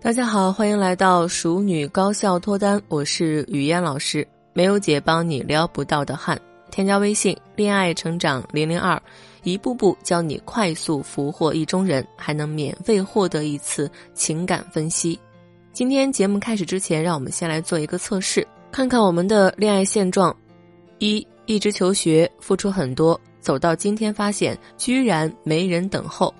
大家好，欢迎来到熟女高效脱单，我是雨嫣老师。没有姐帮你撩不到的汉，添加微信“恋爱成长零零二”，一步步教你快速俘获意中人，还能免费获得一次情感分析。今天节目开始之前，让我们先来做一个测试，看看我们的恋爱现状：一，一直求学，付出很多，走到今天发现居然没人等候；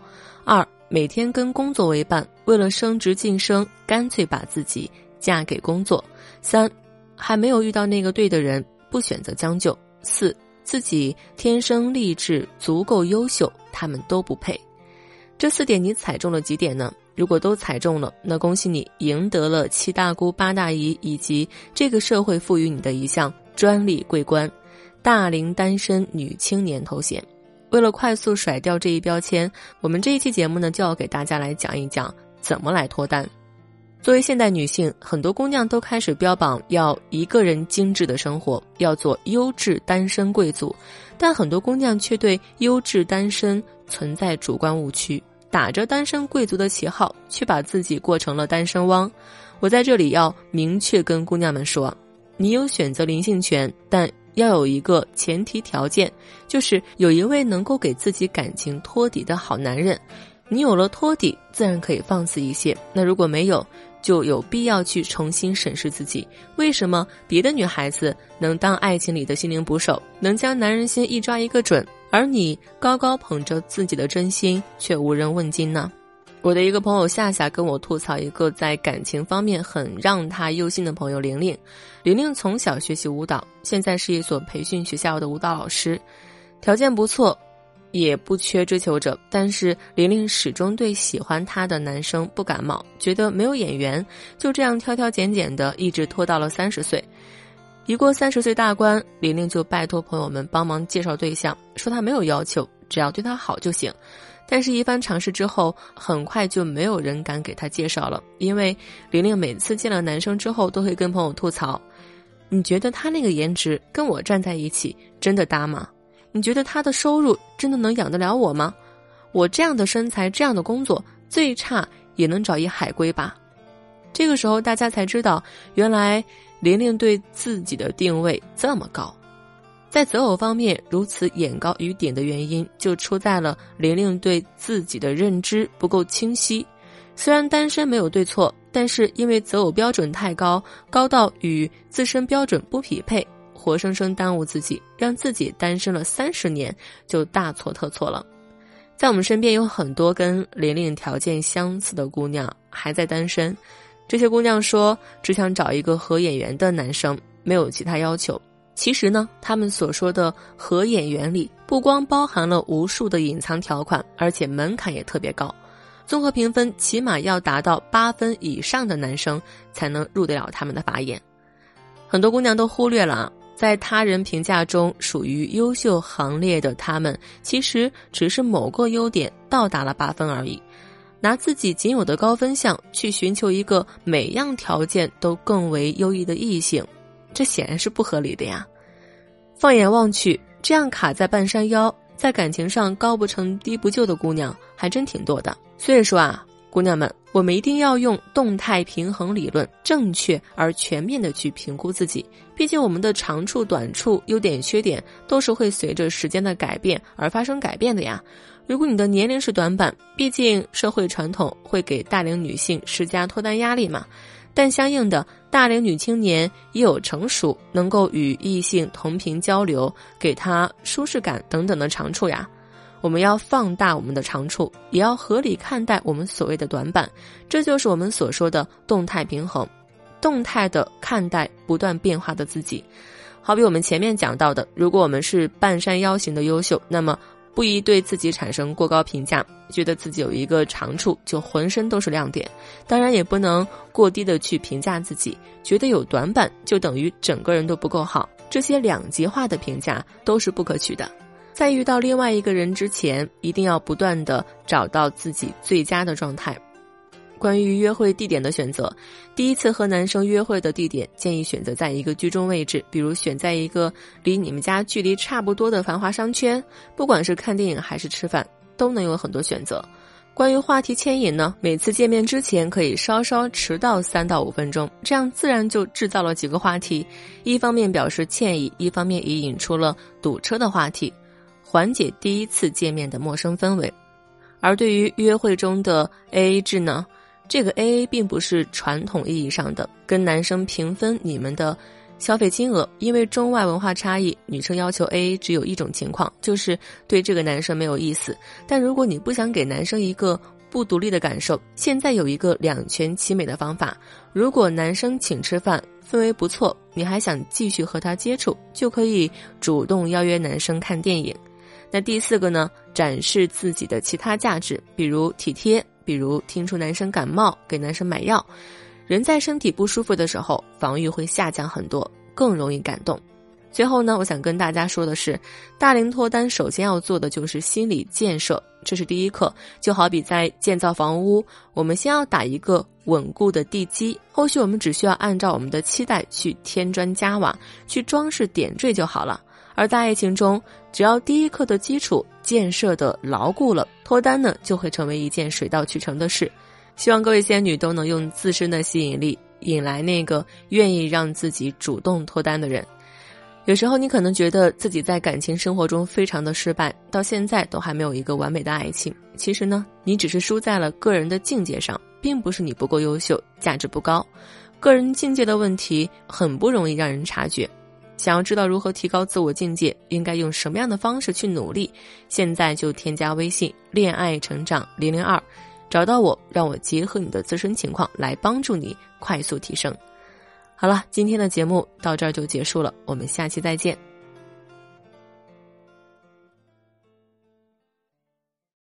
二。每天跟工作为伴，为了升职晋升，干脆把自己嫁给工作。三，还没有遇到那个对的人，不选择将就。四，自己天生丽质，足够优秀，他们都不配。这四点你踩中了几点呢？如果都踩中了，那恭喜你赢得了七大姑八大姨以及这个社会赋予你的一项专利桂冠——大龄单身女青年头衔。为了快速甩掉这一标签，我们这一期节目呢，就要给大家来讲一讲怎么来脱单。作为现代女性，很多姑娘都开始标榜要一个人精致的生活，要做优质单身贵族，但很多姑娘却对优质单身存在主观误区，打着单身贵族的旗号，却把自己过成了单身汪。我在这里要明确跟姑娘们说，你有选择灵性权，但。要有一个前提条件，就是有一位能够给自己感情托底的好男人。你有了托底，自然可以放肆一些。那如果没有，就有必要去重新审视自己。为什么别的女孩子能当爱情里的心灵捕手，能将男人心一抓一个准，而你高高捧着自己的真心，却无人问津呢？我的一个朋友夏夏跟我吐槽一个在感情方面很让他忧心的朋友玲玲。玲玲从小学习舞蹈，现在是一所培训学校的舞蹈老师，条件不错，也不缺追求者。但是玲玲始终对喜欢她的男生不感冒，觉得没有眼缘，就这样挑挑拣拣的，一直拖到了三十岁。一过三十岁大关，玲玲就拜托朋友们帮忙介绍对象，说她没有要求，只要对她好就行。但是，一番尝试之后，很快就没有人敢给她介绍了，因为玲玲每次见了男生之后，都会跟朋友吐槽：“你觉得他那个颜值跟我站在一起真的搭吗？你觉得他的收入真的能养得了我吗？我这样的身材，这样的工作，最差也能找一海归吧？”这个时候，大家才知道，原来玲玲对自己的定位这么高。在择偶方面如此眼高于顶的原因，就出在了玲玲对自己的认知不够清晰。虽然单身没有对错，但是因为择偶标准太高，高到与自身标准不匹配，活生生耽误自己，让自己单身了三十年，就大错特错了。在我们身边有很多跟玲玲条件相似的姑娘还在单身，这些姑娘说只想找一个合眼缘的男生，没有其他要求。其实呢，他们所说的合眼缘里，不光包含了无数的隐藏条款，而且门槛也特别高。综合评分起码要达到八分以上的男生才能入得了他们的法眼。很多姑娘都忽略了，在他人评价中属于优秀行列的他们，其实只是某个优点到达了八分而已。拿自己仅有的高分项去寻求一个每样条件都更为优异的异性。这显然是不合理的呀！放眼望去，这样卡在半山腰，在感情上高不成低不就的姑娘还真挺多的。所以说啊，姑娘们，我们一定要用动态平衡理论，正确而全面的去评估自己。毕竟我们的长处、短处、优点、缺点，都是会随着时间的改变而发生改变的呀。如果你的年龄是短板，毕竟社会传统会给大龄女性施加脱单压力嘛。但相应的，大龄女青年也有成熟，能够与异性同频交流，给她舒适感等等的长处呀。我们要放大我们的长处，也要合理看待我们所谓的短板，这就是我们所说的动态平衡，动态的看待不断变化的自己。好比我们前面讲到的，如果我们是半山腰型的优秀，那么。不宜对自己产生过高评价，觉得自己有一个长处就浑身都是亮点。当然，也不能过低的去评价自己，觉得有短板就等于整个人都不够好。这些两极化的评价都是不可取的。在遇到另外一个人之前，一定要不断的找到自己最佳的状态。关于约会地点的选择，第一次和男生约会的地点建议选择在一个居中位置，比如选在一个离你们家距离差不多的繁华商圈。不管是看电影还是吃饭，都能有很多选择。关于话题牵引呢，每次见面之前可以稍稍迟到三到五分钟，这样自然就制造了几个话题，一方面表示歉意，一方面也引出了堵车的话题，缓解第一次见面的陌生氛围。而对于约会中的 AA 制呢，这个 AA 并不是传统意义上的跟男生平分你们的。消费金额，因为中外文化差异，女生要求 A A 只有一种情况，就是对这个男生没有意思。但如果你不想给男生一个不独立的感受，现在有一个两全其美的方法：如果男生请吃饭，氛围不错，你还想继续和他接触，就可以主动邀约男生看电影。那第四个呢？展示自己的其他价值，比如体贴，比如听出男生感冒，给男生买药。人在身体不舒服的时候，防御会下降很多，更容易感动。最后呢，我想跟大家说的是，大龄脱单首先要做的就是心理建设，这是第一课。就好比在建造房屋，我们先要打一个稳固的地基，后续我们只需要按照我们的期待去添砖加瓦，去装饰点缀就好了。而在爱情中，只要第一课的基础建设的牢固了，脱单呢就会成为一件水到渠成的事。希望各位仙女都能用自身的吸引力引来那个愿意让自己主动脱单的人。有时候你可能觉得自己在感情生活中非常的失败，到现在都还没有一个完美的爱情。其实呢，你只是输在了个人的境界上，并不是你不够优秀，价值不高。个人境界的问题很不容易让人察觉。想要知道如何提高自我境界，应该用什么样的方式去努力？现在就添加微信“恋爱成长零零二”。找到我，让我结合你的自身情况来帮助你快速提升。好了，今天的节目到这儿就结束了，我们下期再见。